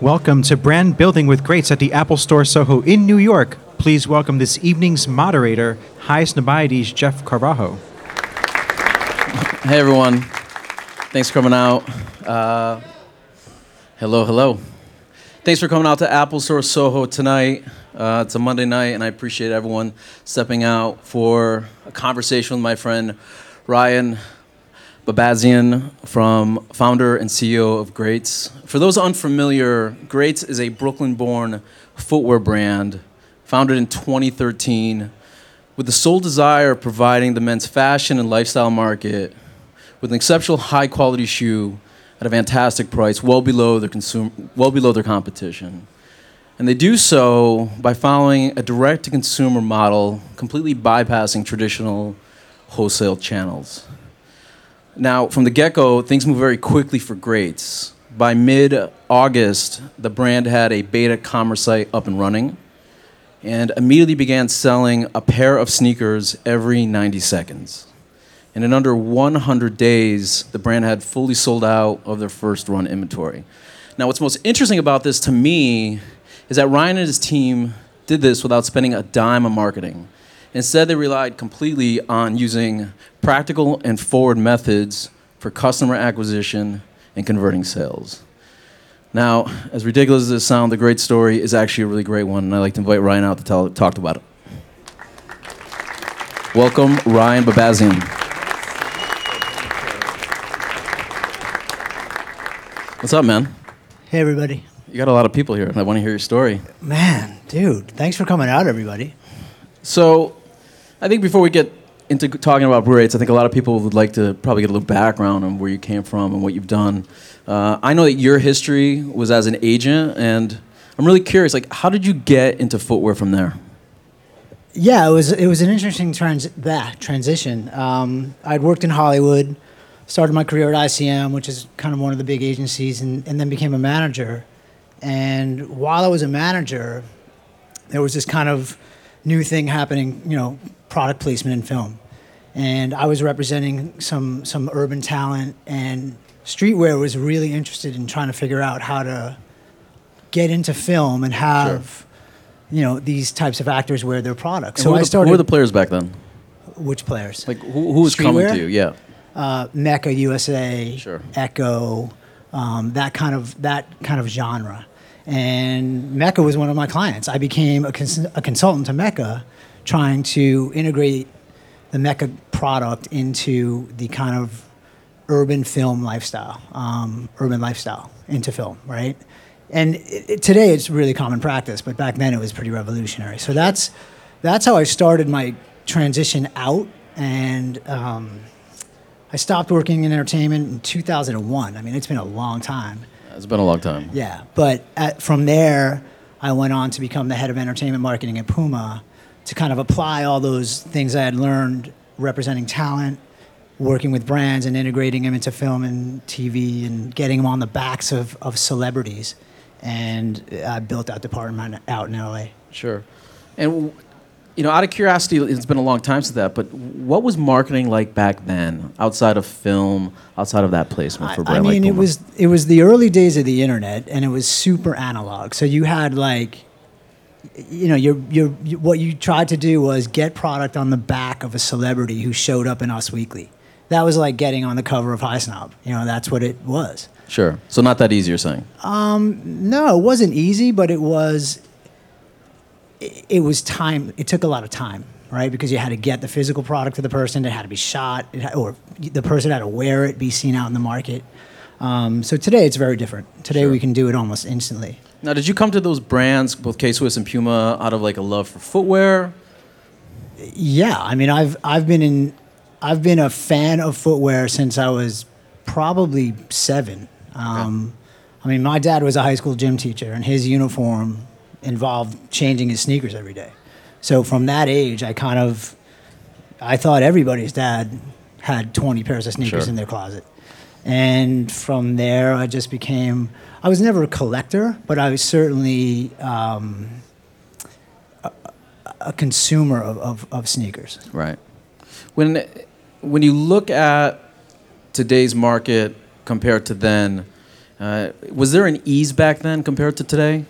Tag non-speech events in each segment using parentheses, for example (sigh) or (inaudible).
Welcome to Brand Building with Greats at the Apple Store Soho in New York. Please welcome this evening's moderator, Highsnobiety's, Jeff Carvajal. Hey everyone, thanks for coming out. Uh, hello, hello. Thanks for coming out to Apple Store Soho tonight. Uh, it's a Monday night, and I appreciate everyone stepping out for a conversation with my friend Ryan Babenzien, from founder and CEO of Greats. For those unfamiliar, Greats is a Brooklyn-born footwear brand founded in 2013 with the sole desire of providing the men's fashion and lifestyle market with an exceptional high quality shoe at a fantastic price, well below their consumer, well below their competition. And they do so by following a direct to consumer model, completely bypassing traditional wholesale channels. Now, from the get go, things move very quickly for Greats. By mid August, the brand had a beta commerce site up and running and immediately began selling a pair of sneakers every 90 seconds. And in under 100 days, the brand had fully sold out of their first run inventory. Now, what's most interesting about this to me is that Ryan and his team did this without spending a dime on marketing. Instead, they relied completely on using practical and forward methods for customer acquisition and converting sales. Now, as ridiculous as this sounds, the great story is actually a really great one, and I'd like to invite Ryan out to tell, talk about it. Welcome, Ryan Babenzien. What's up, man? Hey, everybody. You got a lot of people here. and I want to hear your story. Man, dude, thanks for coming out, everybody. So, I think before we get into talking about Greats, I think a lot of people would like to probably get a little background on where you came from and what you've done. Uh, I know that your history was as an agent, and I'm really curious. Like, how did you get into footwear from there? Yeah, it was it was an interesting trans- that transition. Um, I'd worked in Hollywood started my career at ICM, which is kind of one of the big agencies, and, and then became a manager. And while I was a manager, there was this kind of new thing happening, you know, product placement in film. And I was representing some, some urban talent, and streetwear was really interested in trying to figure out how to get into film and have, sure. you know, these types of actors wear their products. And so I started. Who were the players back then? Which players? Like who, who was coming to you? Yeah uh, Mecca USA, sure. Ecko, um, that kind of that kind of genre. And Mecca was one of my clients. I became a, cons- a consultant to Mecca, trying to integrate the Mecca product into the kind of urban film lifestyle, um, urban lifestyle into film, right? And it, it, today it's really common practice, but back then it was pretty revolutionary. So that's that's how I started my transition out, and um, I stopped working in entertainment in 2001. I mean, it's been a long time. It's been a long time. Yeah, but at, from there, I went on to become the head of entertainment marketing at Puma to kind of apply all those things I had learned representing talent, working with brands and integrating them into film and TV and getting them on the backs of, of celebrities. And I built that department out in LA. Sure. And you know, out of curiosity, it's been a long time since that, but what was marketing like back then, outside of film, outside of that placement for brand I mean, like it was it was the early days of the internet, and it was super analog. So you had like, you know, your your what you tried to do was get product on the back of a celebrity who showed up in Us Weekly. That was like getting on the cover of High Snob. You know, that's what it was. Sure. So not that easy, you're saying? Um, no, it wasn't easy, but it was it, was time. It took a lot of time, right? Because you had to get the physical product to the person. It had to be shot, had, or the person had to wear it, be seen out in the market. Um, so today it's very different. Today sure. we can do it almost instantly. Now, did you come to those brands, both K Swiss and Puma, out of like a love for footwear? Yeah, I mean, I've I've been in, I've been a fan of footwear since I was probably seven. Um. I mean, my dad was a high school gym teacher, and his uniform involved changing his sneakers every day. So from that age, I kind of, I thought everybody's dad had 20 pairs of sneakers sure. in their closet. And from there, I just became, I was never a collector, but I was certainly um, a, a, consumer of, of, of sneakers. Right. When, when you look at today's market compared to then, Uh, was there an ease back then compared to today?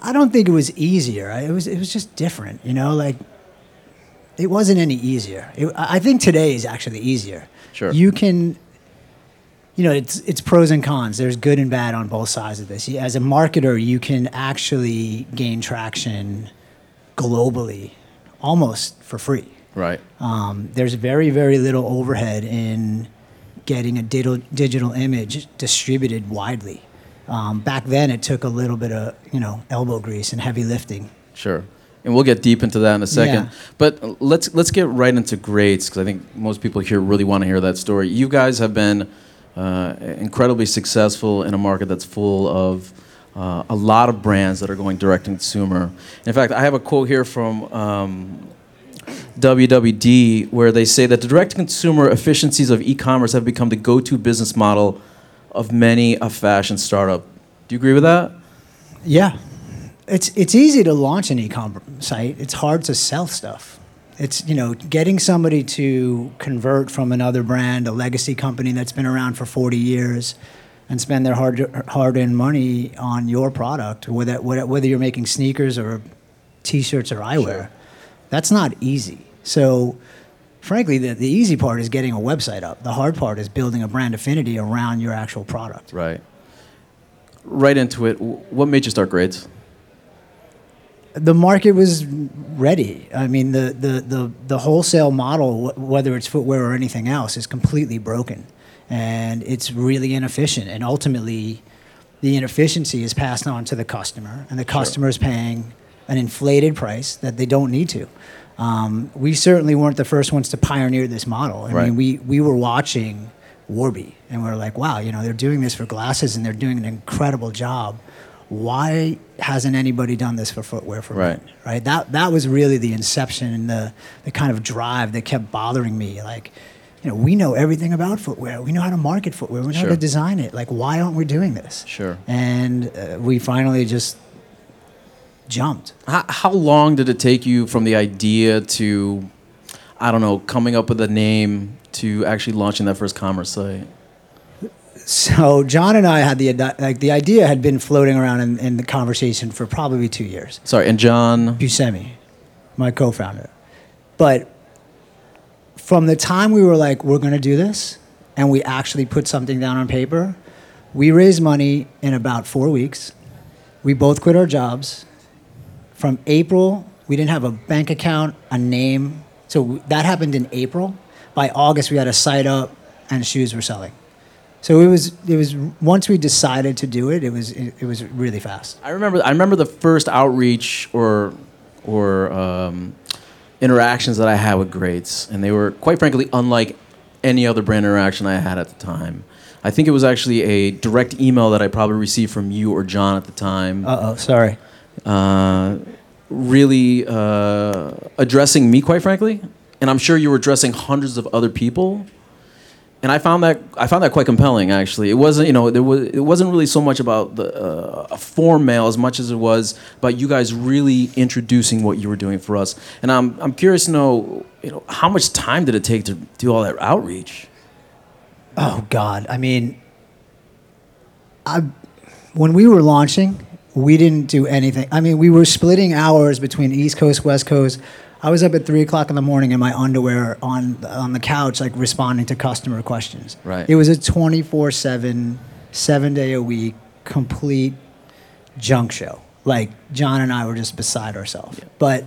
I don't think it was easier. It was it was just different, you know. Like it wasn't any easier. It, I think today is actually easier. Sure. You can, you know, it's it's pros and cons. There's good and bad on both sides of this. As a marketer, you can actually gain traction globally, almost for free. Right. Um, there's very, very little overhead in getting a digital, digital image distributed widely. Um, back then, it took a little bit of you know elbow grease and heavy lifting. Sure. And we'll get deep into that in a second. Yeah. But let's let's get right into Greats because I think most people here really want to hear that story. You guys have been uh, incredibly successful in a market that's full of uh, a lot of brands that are going direct to consumer. In fact, I have a quote here from um, WWD where they say that the direct to consumer efficiencies of e commerce have become the go to business model of many a fashion startup. Do you agree with that? Yeah, it's it's easy to launch an e-commerce site. It's hard to sell stuff. It's you know getting somebody to convert from another brand, a legacy company that's been around for 40 years, and spend their hard hard-earned money on your product, whether whether whether you're making sneakers or t-shirts or eyewear. That's not easy. So. Frankly, the, the easy part is getting a website up. The hard part is building a brand affinity around your actual product. Right. Right into it. What made you start Greats? The market was ready. I mean, the, the, the, the wholesale model, wh- whether it's footwear or anything else, is completely broken. And it's really inefficient. And ultimately, the inefficiency is passed on to the customer, and the customer is paying an inflated price that they don't need to. Um, we certainly weren't the first ones to pioneer this model. I Right. mean, we, we were watching Warby, and we are like, wow, you know, they're doing this for glasses, and they're doing an incredible job. Why hasn't anybody done this for footwear for Right. men? Right. That that was really the inception and the the kind of drive that kept bothering me. Like, you know, we know everything about footwear. We know how to market footwear. We know Sure. how to design it. Like, why aren't we doing this? Sure. And uh, we finally just jumped. How, how long did it take you from the idea to, I don't know, coming up with a name to actually launching that first commerce site? So John and I had the like the idea had been floating around in, in the conversation for probably two years. Sorry, and John. Buscemi, my co-founder. But from the time we were like, we're going to do this, and we actually put something down on paper, we raised money in about four weeks. We both quit our jobs. From April, we didn't have a bank account, a name. So that happened in April. By August, we had a site up and shoes were selling. So it was, it was once we decided to do it, it was, it, it was really fast. I remember. I remember the first outreach or or um, interactions that I had with Greats, and they were quite frankly unlike any other brand interaction I had at the time. I think it was actually a direct email that I probably received from you or John at the time. Uh oh, sorry. uh, really uh, addressing me, quite frankly, and I'm sure you were addressing hundreds of other people. And I found that I found that quite compelling. Actually, it wasn't you know there was it wasn't really so much about the uh, form mail as much as it was about you guys really introducing what you were doing for us. And I'm I'm curious to know you know how much time did it take to do all that outreach? Oh God! I mean, I when we were launching, we didn't do anything. I mean, we were splitting hours between East Coast, West Coast. I was up at three o'clock in the morning in my underwear on on the couch, like responding to customer questions. Right. It was a twenty four seven, seven day a week, complete junk show. Like John and I were just beside ourselves. But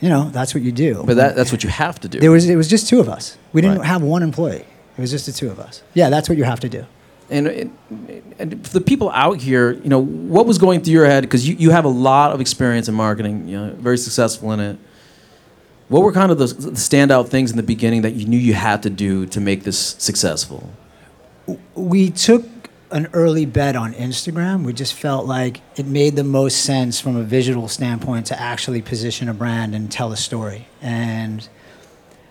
you know, that's what you do. But that, that's what you have to do. There was it was just two of us. We didn't Right. have one employee. It was just the two of us. Yeah, that's what you have to do. And, and, and for the people out here, you know, what was going through your head? Because you, you have a lot of experience in marketing, you know, very successful in it. What were kind of the, standout things in the beginning that you knew you had to do to make this successful? We took an early bet on Instagram. We just felt like it made the most sense from a visual standpoint to actually position a brand and tell a story. And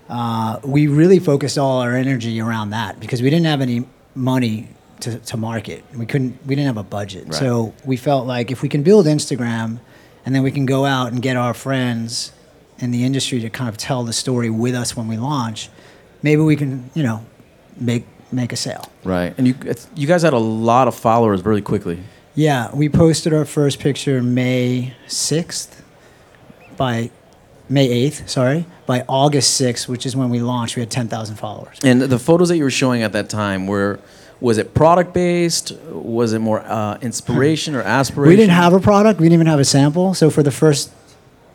uh, we really focused all our energy around that because we didn't have any money to, to market. We couldn't. We didn't have a budget. Right. So we felt like if we can build Instagram, and then we can go out and get our friends in the industry to kind of tell the story with us when we launch, maybe we can, you know, make make a sale. Right. And you you guys had a lot of followers really quickly. Yeah, we posted our first picture May 6th by May 8th, sorry. By August 6th, which is when we launched, we had 10,000 followers. And the photos that you were showing at that time were was it product based? Was it more uh, inspiration or aspiration? We didn't have a product, we didn't even have a sample. So for the first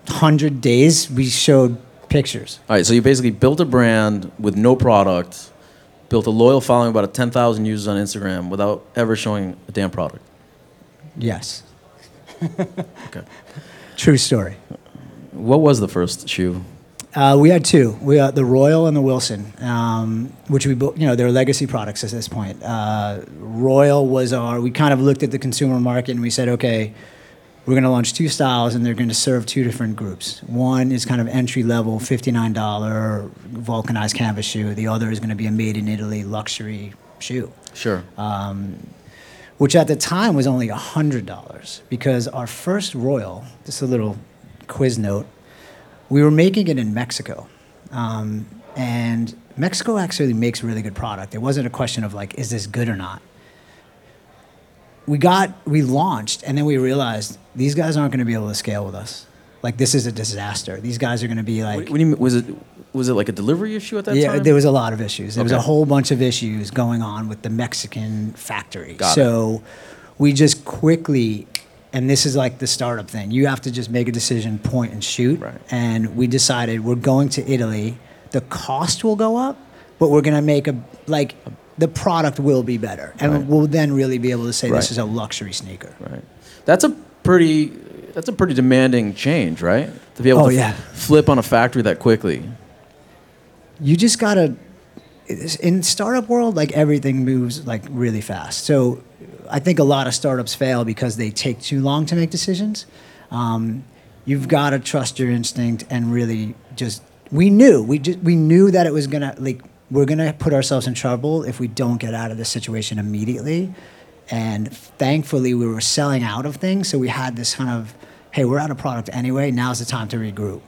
100 days, we showed pictures. All right, so you basically built a brand with no product, built a loyal following, about 10,000 users on Instagram without ever showing a damn product. Yes. Okay. (laughs) True story. What was the first shoe? Uh, we had two. We had the Royal and the Wilson, um, which we. You know, they're legacy products at this point. Uh, Royal was our. We kind of looked at the consumer market and we said, okay, we're going to launch two styles and they're going to serve two different groups. One is kind of entry level, fifty-nine dollar vulcanized canvas shoe. The other is going to be a made in Italy luxury shoe Sure. which at the time was only $100 because our first Royal, just a little quiz note, we were making it in Mexico. Um, and Mexico actually makes really good product. It wasn't a question of like, is this good or not? We got, we launched, and then we realized these guys aren't going to be able to scale with us. Like, this is a disaster. These guys are going to be like, what, what do you mean, was it was it like a delivery issue at that yeah, time? Yeah, there was a lot of issues. There was a whole bunch of issues going on with the Mexican factory. Got it. so we just quickly, and this is like the startup thing. You have to just make a decision, point and shoot. Right. And we decided we're going to Italy. The cost will go up, but we're going to make a like the product will be better, and Right. we'll then really be able to say Right. this is a luxury sneaker. Right. That's a pretty that's a pretty demanding change, right? To be able Oh, to yeah. flip on a factory that quickly. you just gotta in startup world like everything moves like really fast. So i think a lot of startups fail because they take too long to make decisions. Um, you've got to trust your instinct and really just we knew we just we knew that it was gonna like we're gonna put ourselves in trouble if we don't get out of this situation immediately. And thankfully we were selling out of things so we had this kind of hey we're out of product anyway now's the time to regroup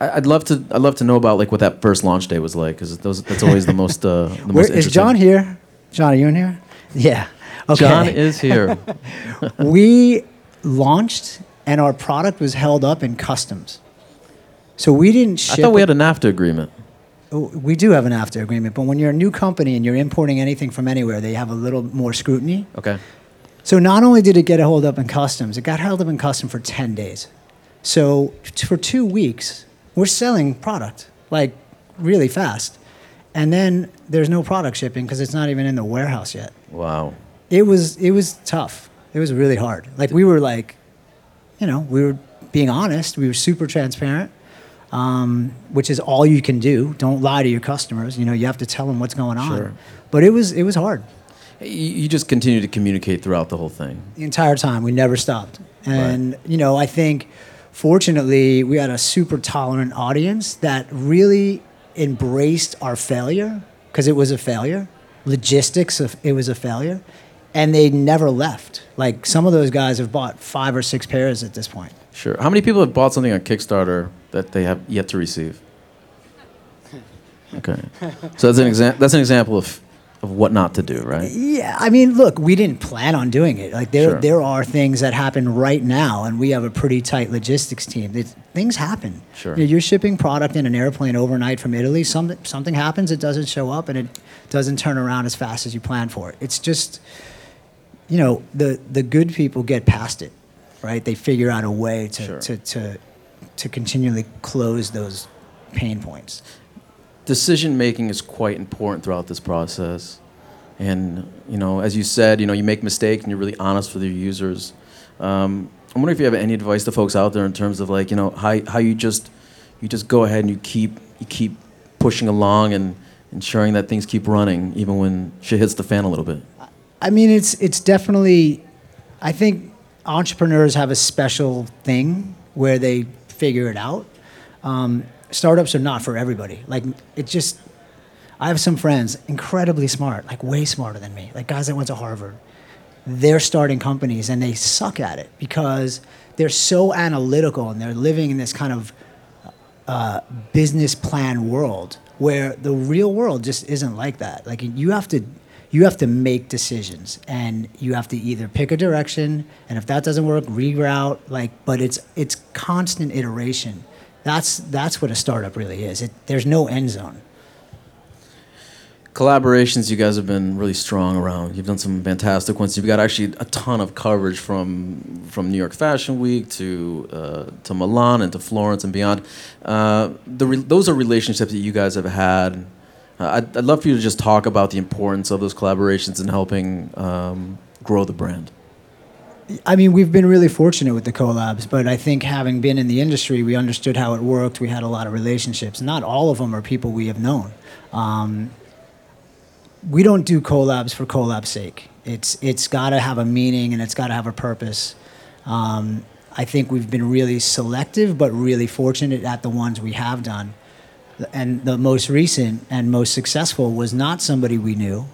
I'd love to I'd love to know about like what that first launch day was like because those that's always the most uh, the (laughs) Where, most is. John here? John, are you in here? Yeah. Okay. John is here. (laughs) (laughs) we launched and our product was held up in customs. So we didn't Ship I thought we had a NAFTA agreement. Oh, we do have a NAFTA agreement, but when you're a new company and you're importing anything from anywhere, they have a little more scrutiny. Okay. So not only did it get held up in customs, it got held up in customs for 10 days. So t- for two weeks, we're selling product like really fast. And then there's no product shipping because it's not even in the warehouse yet. Wow. It was it was tough. It was really hard. Like we were like, you know, we were being honest. We were super transparent, um, which is all you can do. Don't lie to your customers. You know, you have to tell them what's going on. Sure. But it was it was hard You, you just continue to communicate throughout the whole thing. the entire time. We never stopped. And you know, I think fortunately we had a super tolerant audience that really embraced our failure because it was a failure. Logistics, of- it was a failure, and they never left. Like some of those guys have bought five or six pairs at this point. Sure. How many people have bought something on Kickstarter that they have yet to receive? (laughs) Okay. So that's an example. That's an example of of what not to do, right? Yeah, I mean, look, we didn't plan on doing it. Like there, Sure. there are things that happen right now, and we have a pretty tight logistics team. It, things happen. Sure. You know, you're shipping product in an airplane overnight from Italy. Something, something happens. It doesn't show up, and it doesn't turn around as fast as you plan for it. It's just, you know, the the good people get past it, right? They figure out a way to Sure. to, to to continually close those pain points. Decision making is quite important throughout this process. And you know, as you said, you know, you make mistakes and you're really honest with your users. Um, I'm wondering if you have any advice to folks out there in terms of like, you know, how how you just you just go ahead and you keep you keep pushing along and ensuring that things keep running even when shit hits the fan a little bit. I mean, it's it's definitely. I think entrepreneurs have a special thing where they figure it out. Um, startups are not for everybody. Like it just. I have some friends, incredibly smart, like way smarter than me, like guys that went to Harvard. They're starting companies and they suck at it because they're so analytical and they're living in this kind of uh, business plan world where the real world just isn't like that. Like you have to you have to make decisions and you have to either pick a direction and if that doesn't work reroute like but it's it's constant iteration that's that's what a startup really is. It, there's no end zone. Collaborations you guys have been really strong around. You've done some fantastic ones. You've got actually a ton of coverage from from new york fashion week to uh, to milan and to florence and beyond. Uh, the re- those are relationships that you guys have had. Uh, I'd, I'd, love for you to just talk about the importance of those collaborations and helping um, grow the brand. I mean, we've been really fortunate with the collabs, but I think having been in the industry, we understood how it worked. We had a lot of relationships. Not all of them are people we have known. Um, we don't do collabs for collab's sake. It's it's got to have a meaning and it's got to have a purpose. Um, I think we've been really selective, but really fortunate at the ones we have done and the most recent and most successful was not somebody we knew.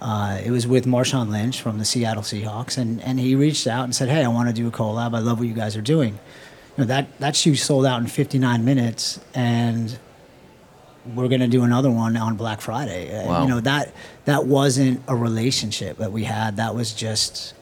Uh, it was with Marshawn Lynch from the Seattle Seahawks, and, and he reached out and said, "Hey, I want to do a collab. I love what you guys are doing." You know that that shoe sold out in 59 minutes, and we're going to do another one on Black Friday. Uh, wow. You know that that wasn't a relationship that we had. That was just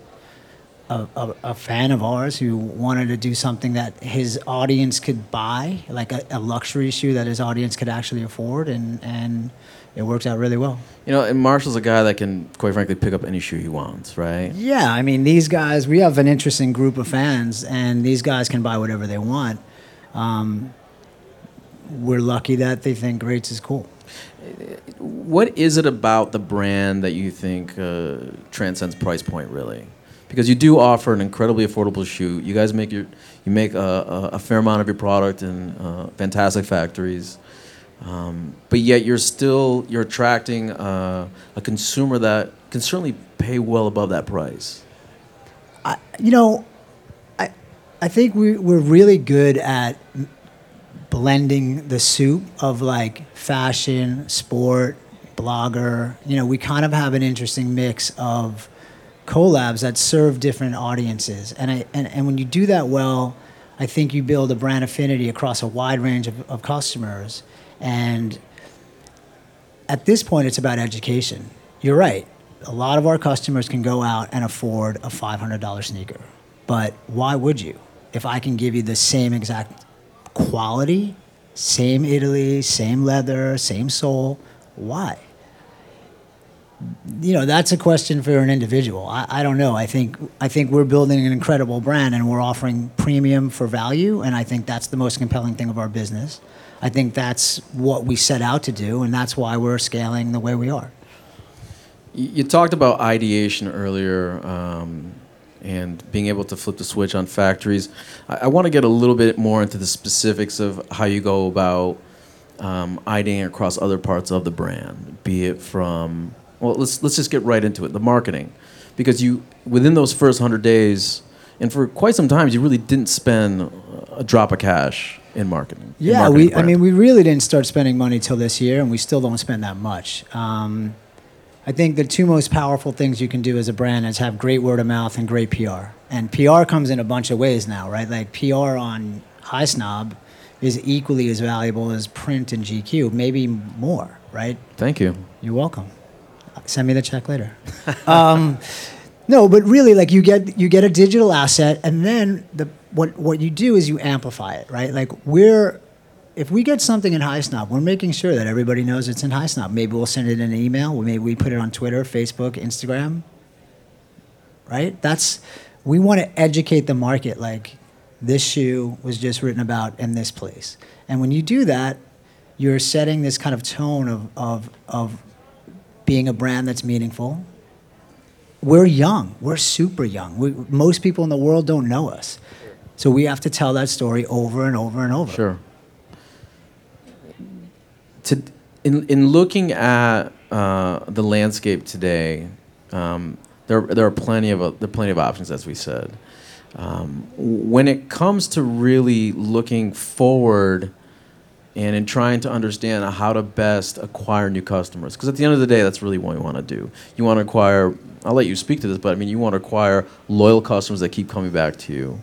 a, a, a, fan of ours who wanted to do something that his audience could buy, like a, a, luxury shoe that his audience could actually afford, and and it worked out really well. You know, and Marshawn's a guy that can, quite frankly, pick up any shoe he wants, right? Yeah, I mean, these guys, we have an interesting group of fans, and these guys can buy whatever they want. Um, we're lucky that they think Greats is cool. What is it about the brand that you think uh, transcends price point, really? Because you do offer an incredibly affordable shoe. You guys make your you make a, a, a fair amount of your product in uh, fantastic factories, um, but yet you're still you're attracting uh, a consumer that can certainly pay well above that price. I, you know, I I think we we're really good at blending the soup of like fashion, sport, blogger. You know, we kind of have an interesting mix of collabs that serve different audiences. And, I, and, and when you do that well, I think you build a brand affinity across a wide range of, of customers. And at this point, it's about education. You're right. A lot of our customers can go out and afford a $500 sneaker. But why would you? If I can give you the same exact quality, same Italy, same leather, same sole, why? You know that's a question for an individual. I, I don't know. I think i think we're building an incredible brand and we're offering premium for value and i think that's the most compelling thing of our business. I think that's what we set out to do and that's why we're scaling the way we are. You talked about ideation earlier um, and being able to flip the switch on factories. I, I want to get a little bit more into the specifics of how you go about um, ideating across other parts of the brand be it from well, let's let's just get right into it. The marketing, because you within those first hundred days, and for quite some time, you really didn't spend a drop of cash in marketing. Yeah, in marketing we. I mean, we really didn't start spending money till this year, and we still don't spend that much. Um, I think the two most powerful things you can do as a brand is have great word of mouth and great PR. And PR comes in a bunch of ways now, right? Like PR on Highsnob is equally as valuable as print and GQ, maybe more, right? Thank you. You're welcome send me the check later. (laughs) um, no, but really, like you get you get a digital asset, and then the what what you do is you amplify it, right? Like we're if we get something in High Snob, we're making sure that everybody knows it's in High Snob. Maybe we'll send it in an email. Maybe we put it on Twitter, Facebook, Instagram. Right? That's we want to educate the market. Like this shoe was just written about in this place, and when you do that, you're setting this kind of tone of of of being a brand that's meaningful. We're young. We're super young. We, most people in the world don't know us. So we have to tell that story over and over and over. Sure. To, in, in looking at uh, the landscape today, um, there, there are plenty of there are plenty of options, as we said. Um, when it comes to really looking forward and in trying to understand how to best acquire new customers. Because at the end of the day, that's really what you want to do. You want to acquire, I'll let you speak to this, but I mean, you want to acquire loyal customers that keep coming back to you.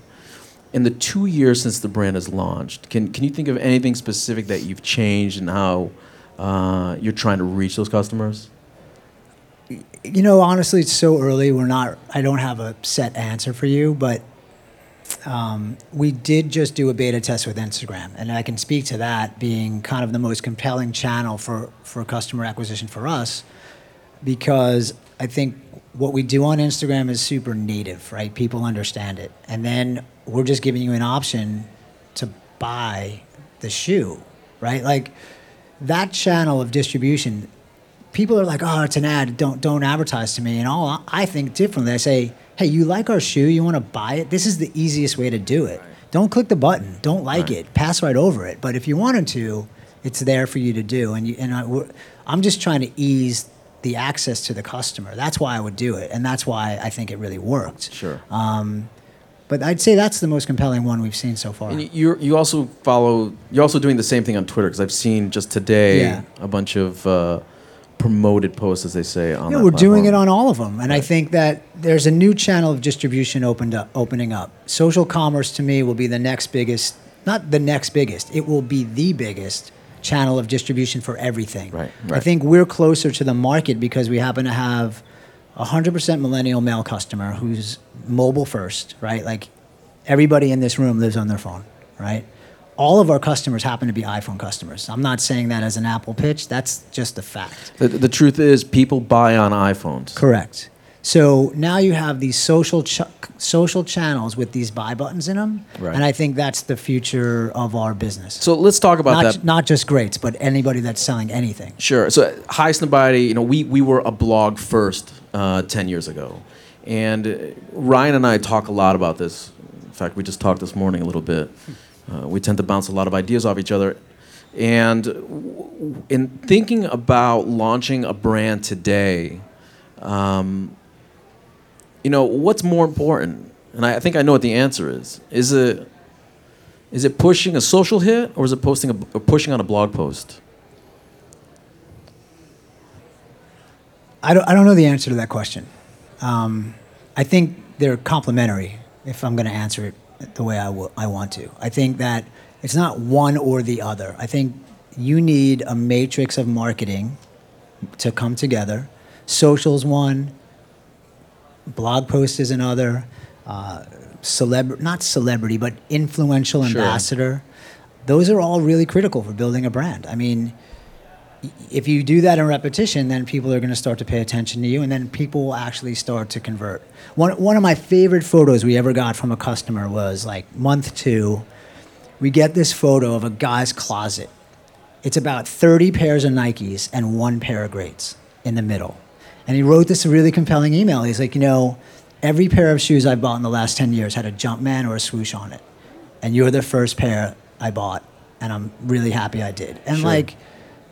In the two years since the brand has launched, can, can you think of anything specific that you've changed and how, uh, you're trying to reach those customers? You know, honestly, it's so early. We're not. I don't have a set answer for you, but um, we did just do a beta test with Instagram, and I can speak to that being kind of the most compelling channel for for customer acquisition for us, because I think what we do on Instagram is super native, right? People understand it, and then we're just giving you an option to buy the shoe, right? Like that channel of distribution people are like, "Oh, it's an ad. Don't don't advertise to me." And all I think differently. I say, "Hey, you like our shoe? You want to buy it? This is the easiest way to do it. Don't click the button. Don't like Right. it. Pass right over it. But if you wanted to, it's there for you to do. And you and I, I'm just trying to ease the access to the customer. That's why I would do it, and that's why I think it really worked. Sure. Um, but I'd say that's the most compelling one we've seen so far. And you you also follow. You're also doing the same thing on Twitter because I've seen just today Yeah. a bunch of uh, promoted posts, as they say. On Yeah, we're doing it on all of them, and I think that there's a new channel of distribution opened up, opening up. Social commerce to me will be the next biggest, not the next biggest. It will be the biggest channel of distribution for everything. Right, I think we're closer to the market because we happen to have a hundred percent millennial male customer who's mobile first, right? Like everybody in this room lives on their phone, right? All of our customers happen to be iPhone customers. I'm not saying that as an Apple pitch. That's just a fact. The, the truth is, people buy on iPhones. Correct. So now you have these social ch- social channels with these buy buttons in them, Right. and I think that's the future of our business. So let's talk about not, that. not just greats, but anybody that's selling anything. Sure. So Highsnobiety, you know, we, we were a blog first uh, 10 years ago. And Ryan and I talk a lot about this. In fact, we just talked this morning a little bit. Uh, we tend to bounce a lot of ideas off each other. And in thinking about launching a brand today, um, you know, what's more important? And I, I think I know what the answer is. Is it, is it pushing a social hit or is it posting a, or pushing on a blog post? I don't, I don't know the answer to that question. Um, I think they're complementary if I'm going to answer it the way I wa- I want to. I think that it's not one or the other. I think you need a matrix of marketing to come together. Social's one, blog post is another, uh, celeb not celebrity, but influential Sure. ambassador. Those are all really critical for building a brand. I mean, if you do that in repetition, then people are going to start to pay attention to you, and then people will actually start to convert. One, one of my favorite photos we ever got from a customer was like month two. We get this photo of a guy's closet. It's about 30 pairs of Nikes and one pair of greats in the middle. And he wrote this really compelling email. He's like, you know, every pair of shoes I bought in the last 10 years had a Jumpman or a swoosh on it. And you're the first pair I bought, and I'm really happy I did. And Sure. like,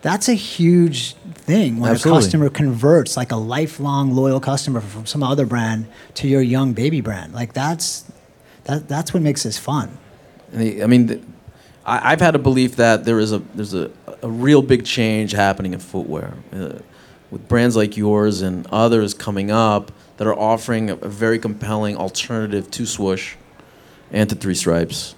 that's a huge thing when Absolutely. a customer converts like a lifelong loyal customer from some other brand to your young baby brand. Like that's that, that's what makes this fun. I mean, I, I've had a belief that there is a there's a, a real big change happening in footwear, uh, with brands like yours and others coming up that are offering a, a very compelling alternative to swoosh and to three stripes.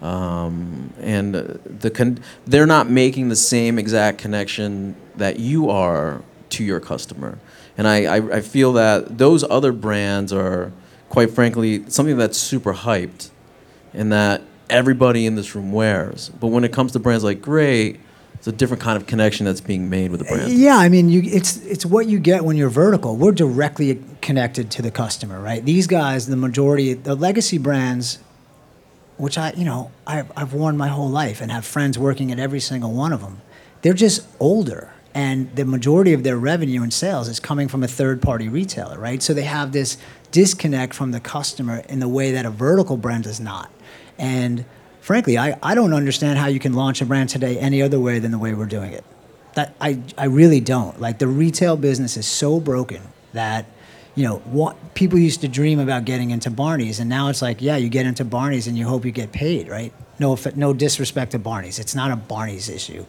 Um, and uh, the con- they're not making the same exact connection that you are to your customer. And I, I, I feel that those other brands are, quite frankly, something that's super hyped and that everybody in this room wears. But when it comes to brands like Great, it's a different kind of connection that's being made with the brand. Yeah, I mean, you, it's it's what you get when you're vertical. We're directly connected to the customer, right? These guys, the majority, the legacy brands, which I, you know, I've, I've worn my whole life and have friends working at every single one of them. They're just older, and the majority of their revenue and sales is coming from a third-party retailer, right? So they have this disconnect from the customer in the way that a vertical brand does not. And frankly, I, I don't understand how you can launch a brand today any other way than the way we're doing it. That I, I really don't. Like the retail business is so broken that, you know, what people used to dream about getting into Barney's, and now it's like, yeah, you get into Barney's and you hope you get paid, right? No, no disrespect to Barney's. It's not a Barney's issue.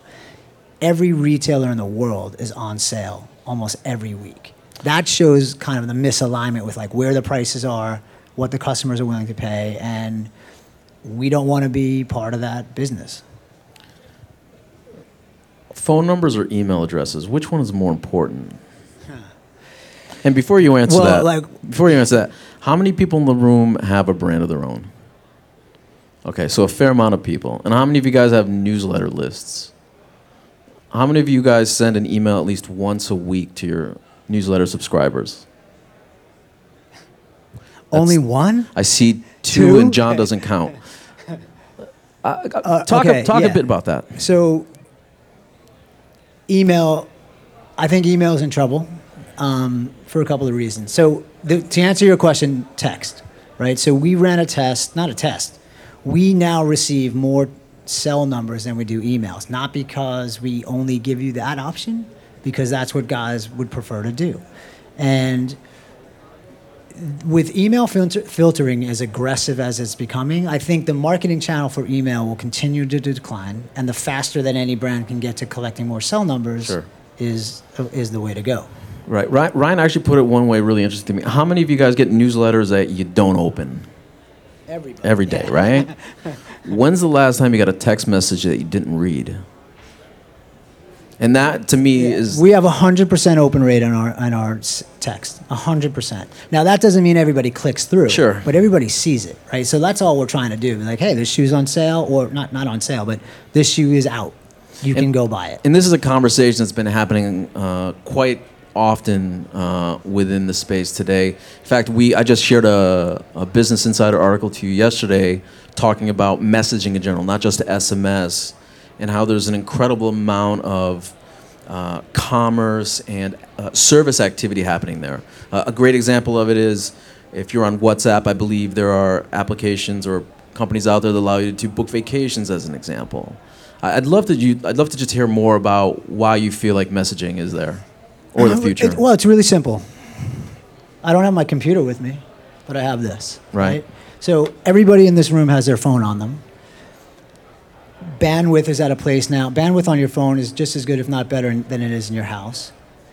Every retailer in the world is on sale almost every week. That shows kind of the misalignment with like where the prices are, what the customers are willing to pay, and we don't want to be part of that business. phone numbers or email addresses? Which one is more important? And before you answer Well, that, like- before you answer that, how many people in the room have a brand of their own? Okay, so a fair amount of people. And how many of you guys have newsletter lists? How many of you guys send an email at least once a week to your newsletter subscribers? (laughs) Only one? I see two, Two? and John doesn't count. (laughs) Uh, uh, Uh, talk okay, a, talk yeah. a bit about that. So, email, I think email is in trouble um, for a couple of reasons. So, the, to answer your question, text, right? So, we ran a test, not a test. We now receive more cell numbers than we do emails, not because we only give you that option, because that's what guys would prefer to do. And with email filter, filtering as aggressive as it's becoming, I think the marketing channel for email will continue to decline, and the faster that any brand can get to collecting more cell numbers Sure. is is the way to go. Right. Ryan, Ryan actually put it one way really interesting to me. How many of you guys get newsletters that you don't open Everybody. every day, right? (laughs) When's the last time you got a text message that you didn't read? And that to me is We have a hundred percent open rate on our on our text, a hundred percent. Now that doesn't mean everybody clicks through, Sure. but everybody sees it, right? So that's all we're trying to do. Like, hey, this shoe's on sale, or not not on sale, but this shoe is out. You can go buy it. and this is a conversation that's been happening uh, quite often uh, within the space today. In fact, we I just shared a, a Business Insider article to you yesterday talking about messaging in general, not just SMS, and how there's an incredible amount of uh, commerce and uh, service activity happening there. Uh, a great example of it is if you're on WhatsApp, I believe there are applications or companies out there that allow you to book vacations, as an example. I'd love to you. I'd love to just hear more about why you feel like messaging is there, or the future. it- well, it's really simple. I don't have my computer with me, but I have this. Right. So everybody in this room has their phone on them. Bandwidth is at a place now. Bandwidth on your phone is just as good, if not better, than it is in your house.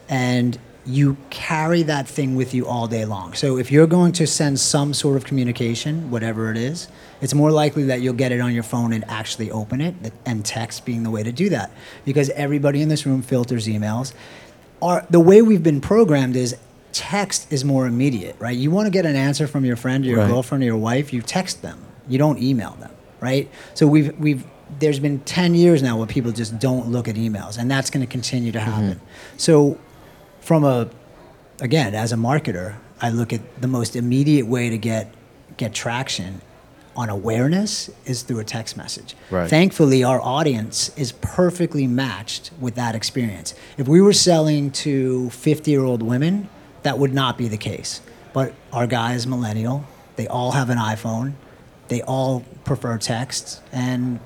And you carry that thing with you all day long. So if you're going to send some sort of communication, whatever it is, it's more likely that you'll get it on your phone and actually open it, and text being the way to do that. Because everybody in this room filters emails. Our, the way we've been programmed is text is more immediate, right? You want to get an answer from your friend or your Right. girlfriend or your wife, you text them. You don't email them, right? So we've we've there's been 10 years now where people just don't look at emails and that's going to continue to happen. Mm-hmm. So from a again, as a marketer, I look at the most immediate way to get get traction on awareness is through a text message. Right. Thankfully, our audience is perfectly matched with that experience. If we were selling to 50 year old women, that would not be the case. But our guy is millennial. They all have an iPhone. They all prefer text, and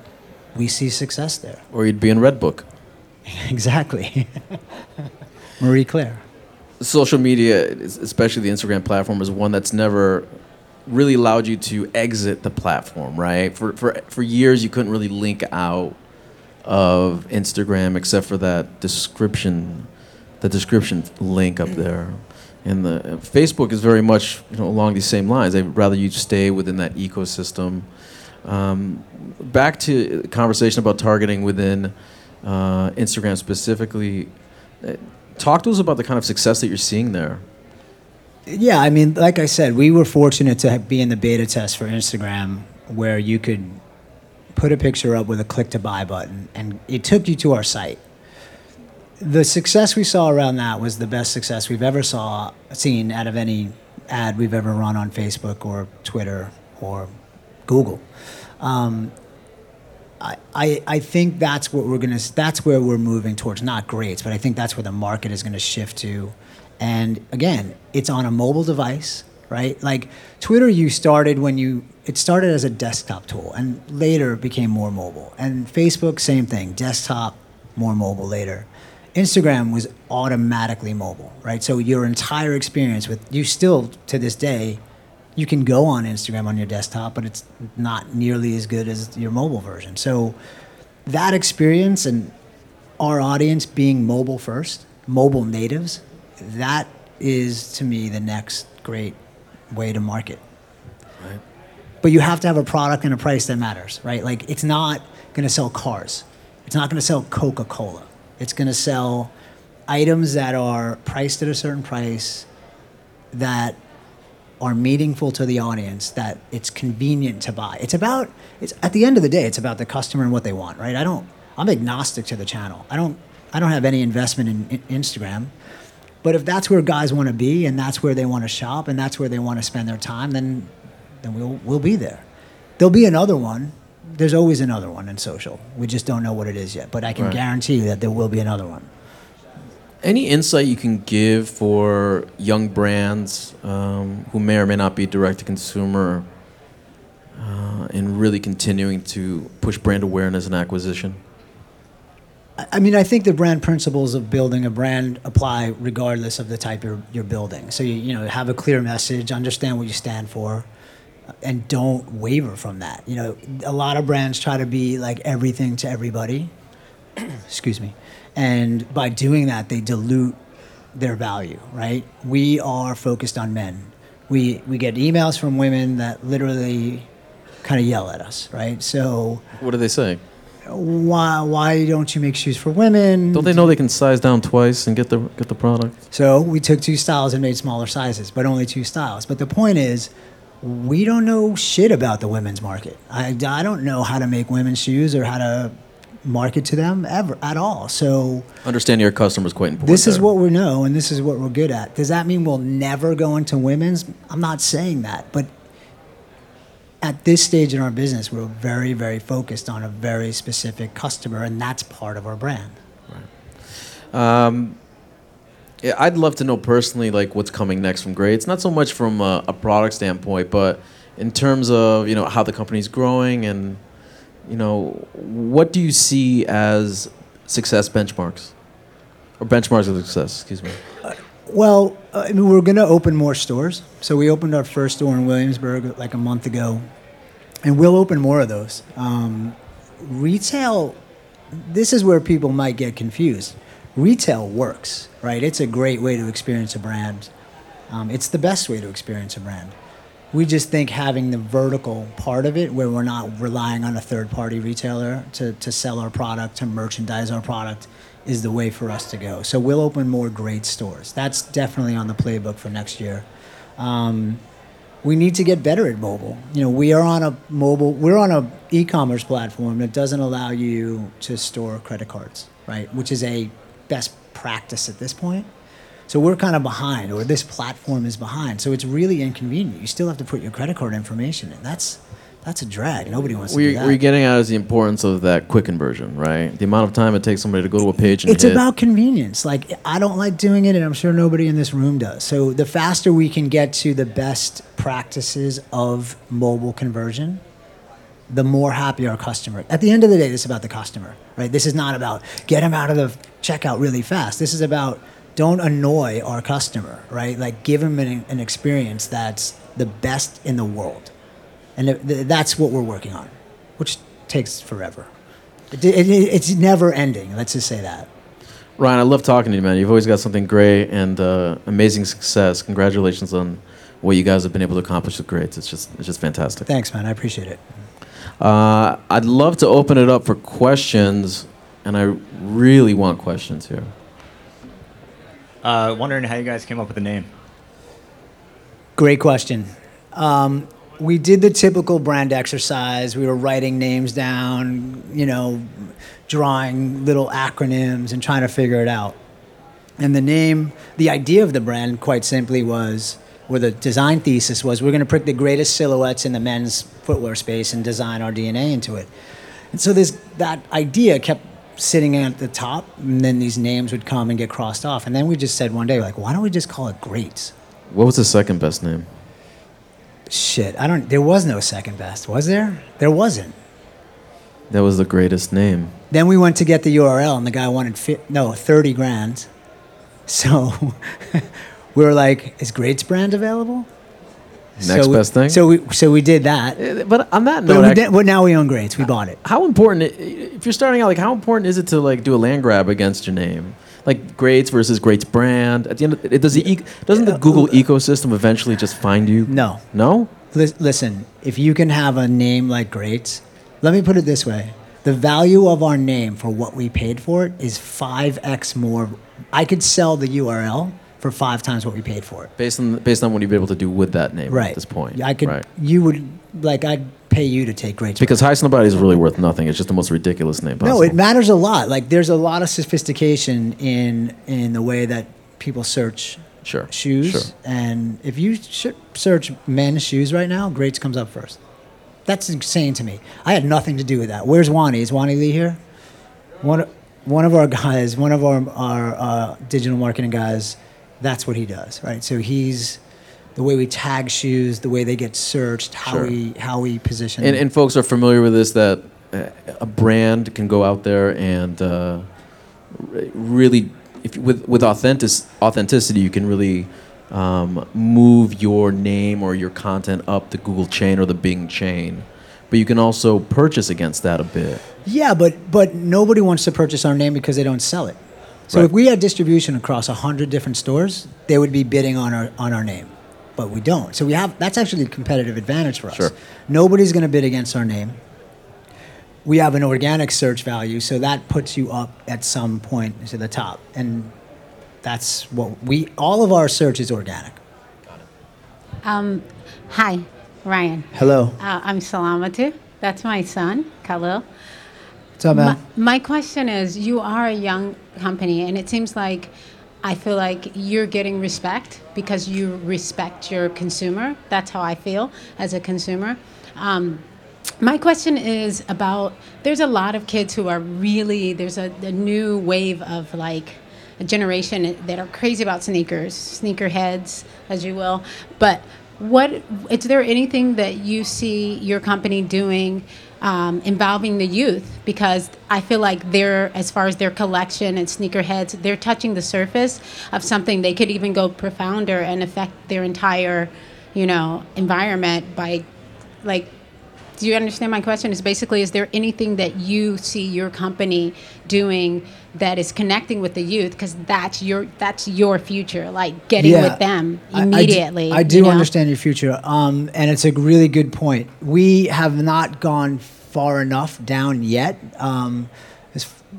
we see success there. or you'd be in Redbook. (laughs) exactly. (laughs) Marie Claire. social media, especially the Instagram platform, is one that's never really allowed you to exit the platform, right? For for for years, you couldn't really link out of Instagram except for that description, the description link up there. And the uh, Facebook is very much you know along these same lines. They'd rather you stay within that ecosystem. Um, back to conversation about targeting within uh, Instagram specifically. uh, Talk to us about the kind of success that you're seeing there. Yeah, I mean, like I said, we were fortunate to be in the beta test for Instagram where you could put a picture up with a click to buy button and it took you to our site. The success we saw around that was the best success we've ever saw seen out of any ad we've ever run on Facebook or Twitter or Google. Um, I, I, I think that's what we're gonna that's where we're moving towards not greats but i think that's where the market is going to shift to and again it's on a mobile device right? Like twitter you started when you it started as a desktop tool and later became more mobile. And facebook same thing desktop more mobile later. Instagram was automatically mobile right? So your entire experience with you still to this day you can go on Instagram on your desktop, but it's not nearly as good as your mobile version. So that experience and our audience being mobile first, mobile natives, that is to me the next great way to market. But you have to have a product and a price that matters, right? Like it's not going to sell cars. It's not going to sell Coca-Cola. It's going to sell items that are priced at a certain price that are meaningful to the audience that it's convenient to buy. It's about it's at the end of the day it's about the customer and what they want, right? I don't I'm agnostic to the channel. I don't I don't have any investment in, in Instagram. But if that's where guys want to be and that's where they want to shop and that's where they want to spend their time, then then we'll we'll be there. There'll be another one. There's always another one in social. We just don't know what it is yet. But I can Right. guarantee you that there will be another one. Any insight you can give for young brands um, who may or may not be direct to consumer uh, in really continuing to push brand awareness and acquisition? I mean, I think the brand principles of building a brand apply regardless of the type you're, you're building. So you, you know, have a clear message, understand what you stand for, and don't waver from that. You know, a lot of brands try to be like everything to everybody. (clears throat) Excuse me, and by doing that, they dilute their value. Right? We are focused on men. We we get emails from women that literally kind of yell at us. Right? So What do they say? Why why don't you make shoes for women? Don't they know they can size down twice and get the get the product? So we took two styles and made smaller sizes, but only two styles. But the point is, we don't know shit about the women's market. I, I don't know how to make women's shoes or how to market to them ever at all. So Understanding your customers is quite important. this is there. what we know and this is what we're good at. Does that mean we'll never go into women's? I'm not saying that, but at this stage in our business, we're very, very focused on a very specific customer, and that's part of our brand. Um, yeah, I'd love to know personally, like what's coming next from Greats. Not so much from a, a product standpoint, but in terms of you know how the company's growing and you know what do you see as success benchmarks or benchmarks of success? Excuse me. Well, uh, I mean, we're going to open more stores. So we opened our first store in Williamsburg like a month ago, and we'll open more of those. Um, retail, this is where people might get confused. Retail works, right? It's a great way to experience a brand. Um, it's the best way to experience a brand. We just think having the vertical part of it, where we're not relying on a third party retailer to, to sell our product, to merchandise our product, is the way for us to go. So we'll open more great stores. That's definitely on the playbook for next year. Um, we need to get better at mobile. You know, we are on a mobile, we're on a e-commerce platform that doesn't allow you to store credit cards, right? Which is a best practice at this point. So we're kind of behind, or this platform is behind. So it's really inconvenient. You still have to put your credit card information in. That's that's a drag. Nobody wants to do that. you're getting at is the importance of that quick conversion, right? The amount of time it takes somebody to go to a page and it's hit. about convenience. Like I don't like doing it, and I'm sure nobody in this room does. So the faster we can get to the best practices of mobile conversion, the more happy our customer. At the end of the day, this is about the customer, right? This is not about get them out of the checkout really fast. This is about don't annoy our customer, right? Like give them an, an experience that's the best in the world, and th- th- that's what we're working on, which takes forever. It, it, it's never ending. Let's just say that. Ryan, I love talking to you, man. You've always got something great and uh, amazing success. Congratulations on what you guys have been able to accomplish with Greats. It's just it's just fantastic. Thanks, man. I appreciate it. Uh, I'd love to open it up for questions, and I really want questions here. Uh, wondering how you guys came up with the name. Great question. Um, we did the typical brand exercise. We were writing names down, you know, drawing little acronyms and trying to figure it out. And the name, the idea of the brand, quite simply, was, or the design thesis was, we're going to pick the greatest silhouettes in the men's footwear space and design our DNA into it. And so this that idea kept sitting at the top, and then these names would come and get crossed off. And then we just said one day, like, why don't we just call it Greats? What was the second best name? Shit, I don't. There was no second best, was there? There wasn't. That was the greatest name. Then we went to get the URL, and the guy wanted fi- no thirty grand. So (laughs) we were like, "Is Greats brand available?" Next so we- best thing? So we so we did that. Uh, But on that But note, we did, well, now we own Greats. We bought it. how important if you're starting out like how important is it to like do a land grab against your name like greats versus greats brand at the end of it does the e- doesn't the google ecosystem eventually just find you No. no Lis- Listen, if you can have a name like Greats, let me put it this way: the value of our name for what we paid for it is 5x more. I could sell the URL for five times what we paid for it. Based on based on what you've been able to do with that name Right. at this point. I could. Right. You would like. I'd pay you to take great. Because High Nobody is really worth nothing. It's just the most ridiculous name possible. No, it matters a lot. Like there's a lot of sophistication in in the way that people search Sure, shoes. sure. And if you search men's shoes right now, Greats comes up first. That's insane to me. I had nothing to do with that. Where's Wani? Is Wani Lee here? One one of our guys, one of our our uh, digital marketing guys. That's what he does, right? So he's the way we tag shoes, the way they get searched, how Sure. we how we position. And, and folks are familiar with this that uh, a brand can go out there and uh, really, if with with authentic authenticity, you can really um, move your name or your content up the Google chain or the Bing chain. But you can also purchase against that a bit. Yeah, but but nobody wants to purchase our name because they don't sell it. So Right. if we had distribution across hundred different stores, they would be bidding on our on our name, but we don't. So we have that's actually a competitive advantage for us. Sure. Nobody's going to bid against our name. We have an organic search value, so that puts you up at some point to the top, and that's what we all of our search is organic. Got it. Um, hi, Ryan. Hello, Uh, I'm Salamatu. That's my son, Khalil. what's up, My, man? my question is you are a young company, and it seems like I feel like you're getting respect because you respect your consumer. That's how I feel as a consumer. Um, my question is about there's a lot of kids who are really, there's a, a new wave of like, a generation that are crazy about sneakers, sneaker heads, as you will. But what is there anything that you see your company doing um, involving the youth? Because I feel like they're, as far as their collection and sneakerheads, they're touching the surface of something they could even go profounder and affect their entire, you know, environment by, like, do you understand my question? Is basically, is there anything that you see your company doing that is connecting with the youth? Because that's your that's your future, like getting with them I- I do- immediately. I do, you know? understand your future, um, and it's a really good point. We have not gone far enough down yet. Um,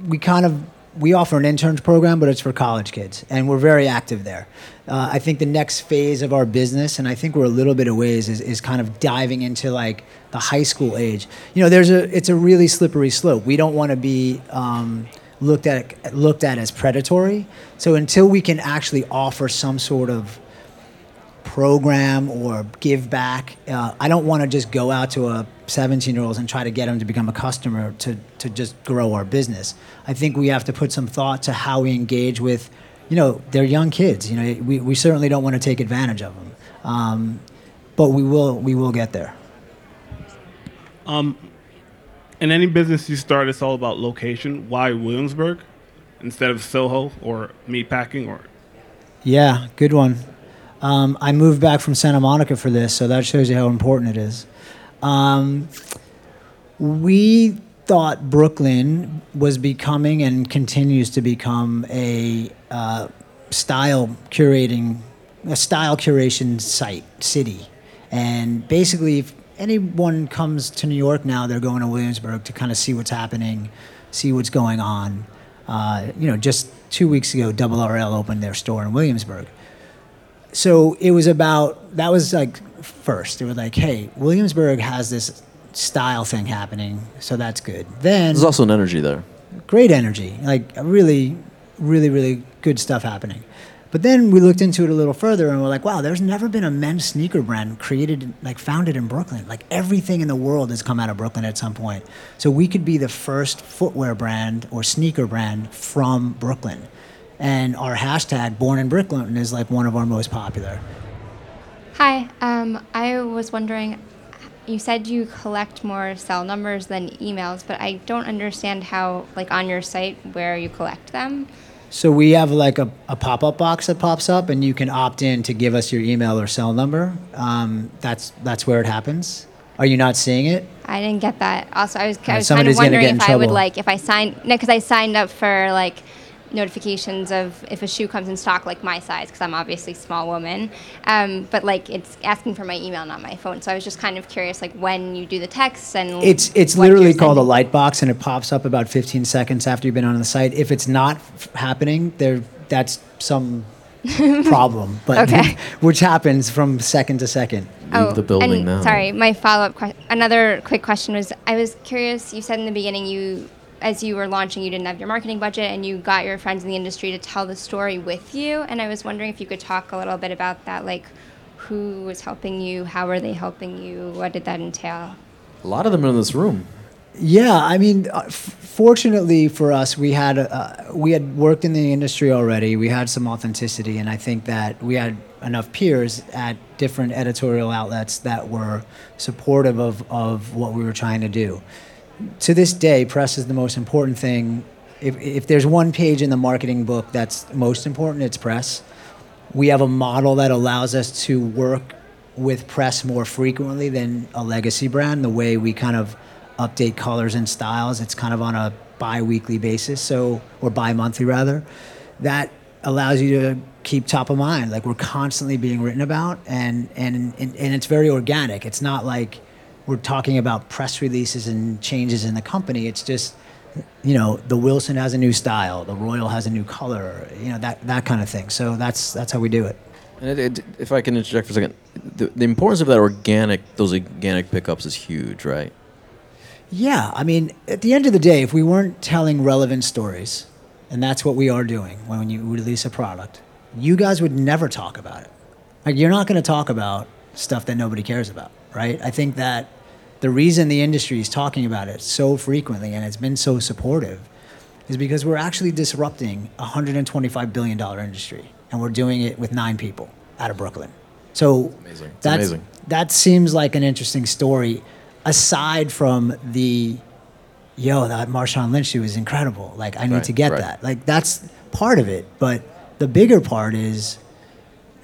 we kind of we offer an interns program, but it's for college kids, and we're very active there. Uh, I think the next phase of our business, and I think we're a little bit of ways, is, is kind of diving into like the high school age. You know, there's a it's a really slippery slope. We don't want to be um, looked at looked at as predatory. So until we can actually offer some sort of program or give back. Uh, I don't want to just go out to a 17 year old and try to get them to become a customer to, to just grow our business. I think we have to put some thought to how we engage with, you know, they're young kids. You know, we, we certainly don't want to take advantage of them. Um, but we will, we will get there. Um, In any business you start, it's all about location. Why Williamsburg instead of Soho or Meatpacking or Yeah, good one. Um, I moved back from Santa Monica for this, so that shows you how important it is. Um, we thought Brooklyn was becoming and continues to become a uh, style curating, a style curation site, city. And basically, if anyone comes to New York now, they're going to Williamsburg to kind of see what's happening, see what's going on. Uh, you know, just two weeks ago, Double RL opened their store in Williamsburg so it was about that was like first. They were like hey williamsburg has this style thing happening so that's good. Then There's also an energy there. great energy like really really really good stuff happening. But then we looked into it a little further and we're like wow there's never been a men's sneaker brand created like founded in brooklyn. Like everything in the world has come out of brooklyn at some point. So we could be the first footwear brand or sneaker brand from brooklyn. And our hashtag born in brooklyn is like one of our most popular Hi, um, I was wondering, you said you collect more cell numbers than emails, but I don't understand how, like on your site, where you collect them. So we have like a, a pop-up box that pops up, and you can opt in to give us your email or cell number. Um, that's that's where it happens. Are you not seeing it? I didn't get that. Also, I was, I Uh, was kind somebody's of gonna wondering get in if I would trouble. like if I signed, no, because I signed up for like notifications of if a shoe comes in stock, like my size, because I'm obviously a small woman. Um, but like it's asking for my email, not my phone. So I was just kind of curious, like when you do the texts and It's it's literally called a light box, and it pops up about 15 seconds after you've been on the site. If it's not f- happening, there that's some (laughs) problem, but Okay. (laughs) which happens from second to second. Leave the building Oh, and now. Sorry, my follow up question. Another quick question was I was curious. You said in the beginning you, as you were launching, you didn't have your marketing budget, and you got your friends in the industry to tell the story with you. And I was wondering if you could talk a little bit about that, like who was helping you, how were they helping you, what did that entail? A lot of them are in this room. Yeah, I mean, uh, f- fortunately for us, we had uh, we had worked in the industry already. We had some authenticity, and I think that we had enough peers at different editorial outlets that were supportive of, of what we were trying to do. To this day, press is the most important thing. If, if there's one page in the marketing book that's most important, it's press. We have a model that allows us to work with press more frequently than a legacy brand. The way we kind of update colors and styles, it's kind of on a bi-weekly basis, so or bi-monthly rather. That allows you to keep top of mind. Like we're constantly being written about, and and and, and it's very organic. It's not like we're talking about press releases and changes in the company. It's just you know, the Wilson has a new style, the Royale has a new color, you know, that, that kind of thing. So that's, that's how we do it. And it, it, if I can interject for a second, the, the importance of that organic, those organic pickups is huge, right? Yeah, I mean, at the end of the day, if we weren't telling relevant stories, and that's what we are doing when you release a product, you guys would never talk about it. Like, you're not going to talk about stuff that nobody cares about, right? I think that the reason the industry is talking about it so frequently and it's been so supportive is because we're actually disrupting a $125 billion industry, and we're doing it with nine people out of Brooklyn. So amazing. Amazing. that seems like an interesting story, aside from the, yo, that Marshawn Lynch shoe is incredible. Like, I need Right, to get right. that. Like, that's part of it. But the bigger part is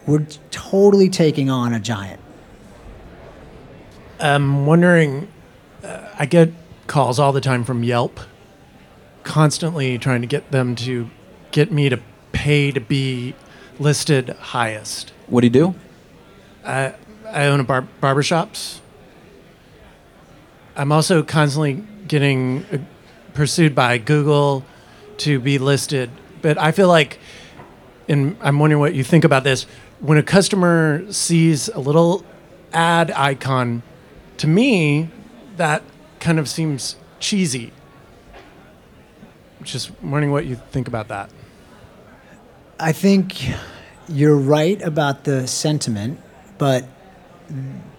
we're totally taking on a giant. I'm wondering, uh, I get calls all the time from Yelp, constantly trying to get them to get me to pay to be listed highest. What do you do? I I own a bar- barbershops. I'm also constantly getting uh, pursued by Google to be listed, but I feel like, and I'm wondering what you think about this. When a customer sees a little ad icon, to me, that kind of seems cheesy. Just wondering what you think about that. I think you're right about the sentiment, but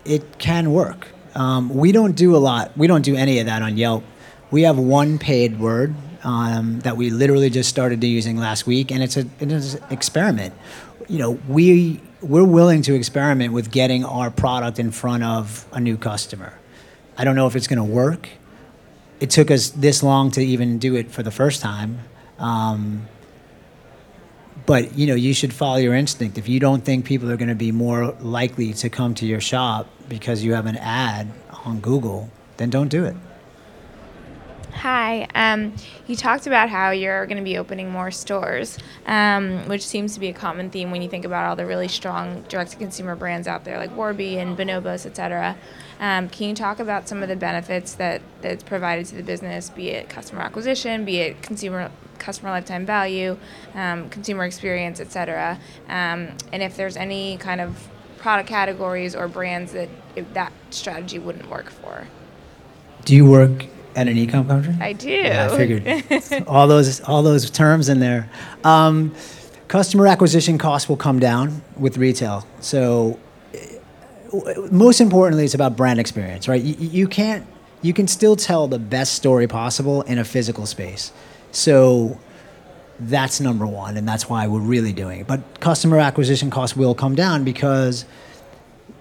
it can work. Um, we don't do a lot. We don't do any of that on Yelp. We have one paid word um, that we literally just started using last week, and it's a it is an experiment. You know, we we're willing to experiment with getting our product in front of a new customer. I don't know if it's going to work. It took us this long to even do it for the first time. Um, but you know you should follow your instinct if you don't think people are going to be more likely to come to your shop because you have an ad on google then don't do it Hi. Um, you talked about how you're going to be opening more stores, um, which seems to be a common theme when you think about all the really strong direct-to-consumer brands out there, like Warby and Bonobos, et cetera. Um, can you talk about some of the benefits that that's provided to the business, be it customer acquisition, be it consumer customer lifetime value, um, consumer experience, et cetera, um, and if there's any kind of product categories or brands that that strategy wouldn't work for? do you work at an e-com company I do. yeah, i figured (laughs) all those all those terms in there um, customer acquisition costs will come down with retail so most importantly, it's about brand experience, right? You, you can't, you can still tell the best story possible in a physical space. So that's number one, and that's why we're really doing it. But customer acquisition costs will come down because,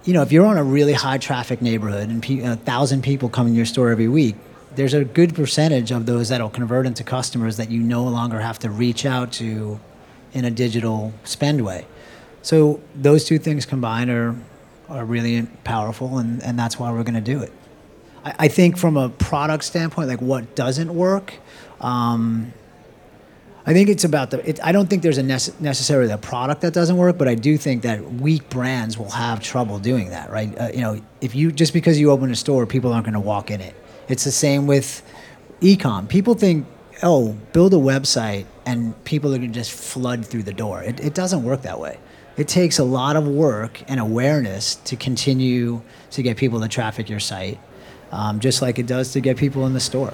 you know, if you're on a really high traffic neighborhood and pe- a thousand people come in your store every week, there's a good percentage of those that'll convert into customers that you no longer have to reach out to in a digital spend way. So those two things combined are are really powerful, and, and that's why we're going to do it. I, I think from a product standpoint, like what doesn't work, um, I think it's about the. It, I don't think there's a nece- necessarily a product that doesn't work, but I do think that weak brands will have trouble doing that, right? Uh, you know, if you just because you open a store, people aren't going to walk in it. It's the same with ecom. People think, oh, build a website and people are going to just flood through the door. It, it doesn't work that way. It takes a lot of work and awareness to continue to get people to traffic your site, um, just like it does to get people in the store.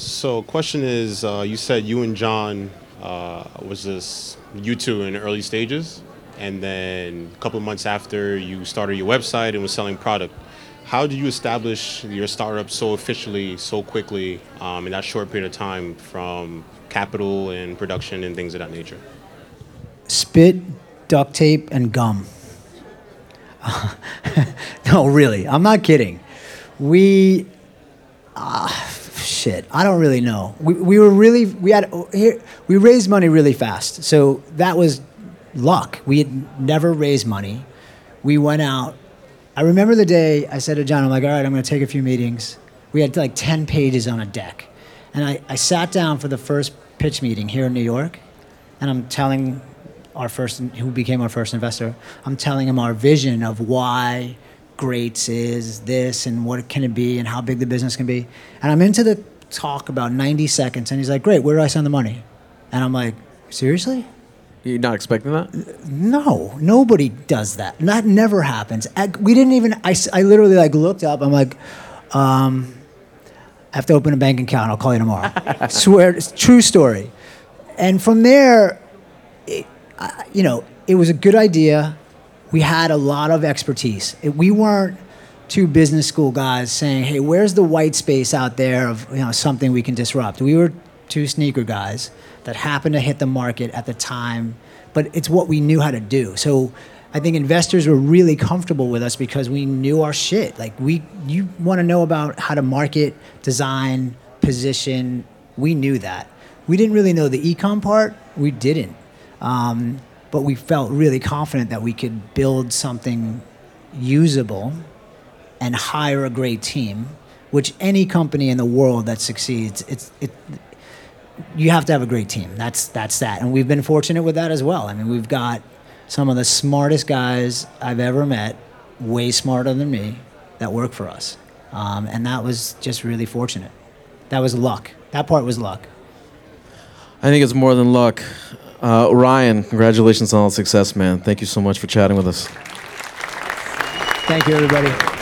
So, question is, uh, you said you and John uh, was this you two in early stages, and then a couple months after you started your website and was selling product. How did you establish your startup so officially, so quickly, um, in that short period of time, from capital and production and things of that nature? spit, duct tape, and gum. (laughs) no, really, I'm not kidding. We, ah, shit, I don't really know. We, we were really, we had, here, we raised money really fast. So that was luck. We had never raised money. We went out. I remember the day I said to John, I'm like, all right, I'm going to take a few meetings. We had like 10 pages on a deck. And I, I sat down for the first pitch meeting here in New York, and I'm telling our first, who became our first investor, I'm telling him our vision of why Greats is this and what can it be and how big the business can be. And I'm into the talk about 90 seconds, and he's like, "Great, where do I send the money?" And I'm like, "Seriously? You're not expecting that? No, nobody does that. That never happens. I- We didn't even. I, I literally like looked up. I'm like, um, I have to open a bank account. I'll call you tomorrow. (laughs) Swear, it's true story. And from there, it, I, you know, it was a good idea. We had a lot of expertise. It, we weren't two business school guys saying, "Hey, where's the white space out there of you know something we can disrupt?" We were two sneaker guys that happened to hit the market at the time, but it's what we knew how to do. So I think investors were really comfortable with us because we knew our shit. Like we, you want to know about how to market, design, position. We knew that. We didn't really know the ecom part. We didn't, um, but we felt really confident that we could build something usable and hire a great team. Which any company in the world that succeeds, it's it you have to have a great team. That's that's that, and we've been fortunate with that as well. I mean, we've got some of the smartest guys I've ever met, way smarter than me, that work for us, um, and that was just really fortunate. That was luck. That part was luck. I think it's more than luck. Uh, Ryan, congratulations on all the success, man. Thank you so much for chatting with us. Thank you, everybody.